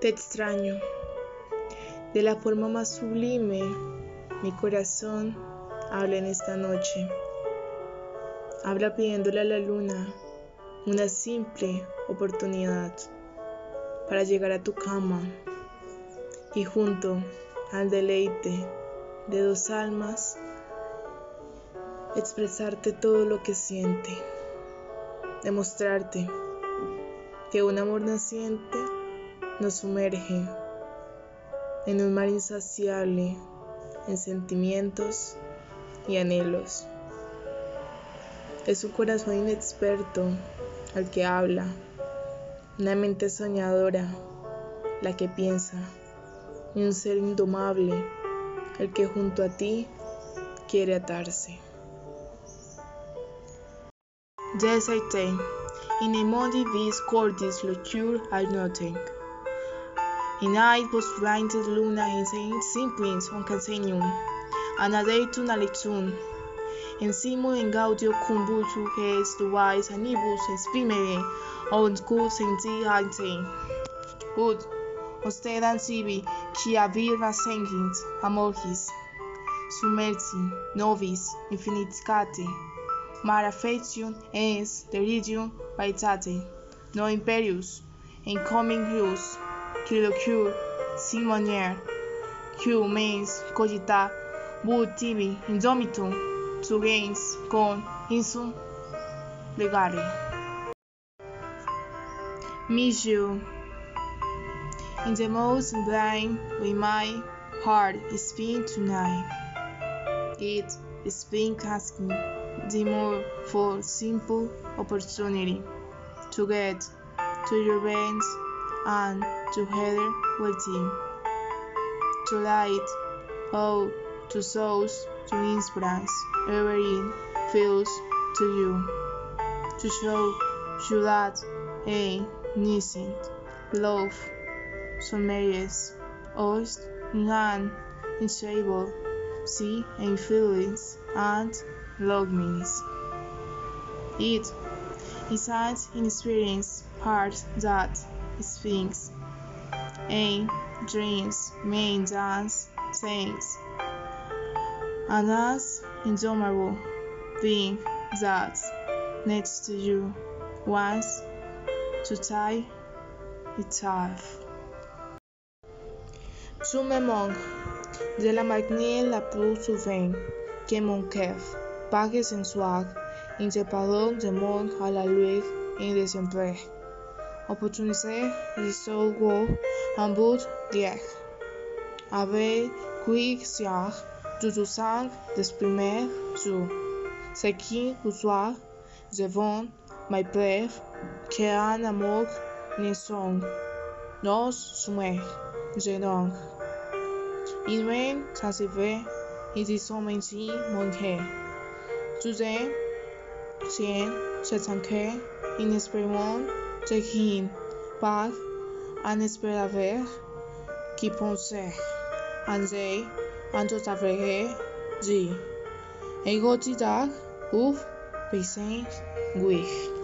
Te extraño. De la forma más sublime, mi corazón habla en esta noche. Habla pidiéndole a la luna una simple oportunidad para llegar a tu cama y junto al deleite de dos almas expresarte todo lo que siente, demostrarte que un amor naciente nos sumerge en un mar insaciable en sentimientos y anhelos. Es un corazón inexperto al que habla, una mente soñadora la que piensa, un ser indomable el que junto a ti quiere atarse. Yes, I. In a money vis cordis locure al nothing. In night blinded luna in saint simplins on casenium. Anadeitun alitun. En simo en gaudio cumbutu hes duais anibus esprimere on cul senti hainte. Ud, ostedan sibi, qui avira sengint, amorgis, sumersi, novis, infinitscate, mara fetium es deridium vaitate, no imperius, in coming rius, quilocure, simonier, q mens cogita, bud tibi, indomitum, tu gens con insum legare. Mijio. In the most blind way my heart is being tonight. It is being asking the more for simple opportunity to get to your veins and together with you. To light out to souls to inspirance ever it feels to you. To show you that a innocent love submerges us in an insatiable sea and feelings and longings. It is an inexperienced heart that speaks and dreams main dance things and as indomitable being that next to you wants to tie it off. Tu me manques, de la manière la plus souvent que mon cœur pague sensual, interpellé de monde à la lueur et des opportuniser le second en bout d'hier. Avec Quicksilver, du de sang d'exprimer sur ce qui soit devant mes brèves qu'un amour ne sont. Nos sommes gênants. Il m'aime sans et ils sont ainsi manqués. Tiens, je t'inquiète, inexprimable. Tegin Pag An Esperaver Kiponse Anzei Antotavrehe Di Egotitag Uf Pisen Guich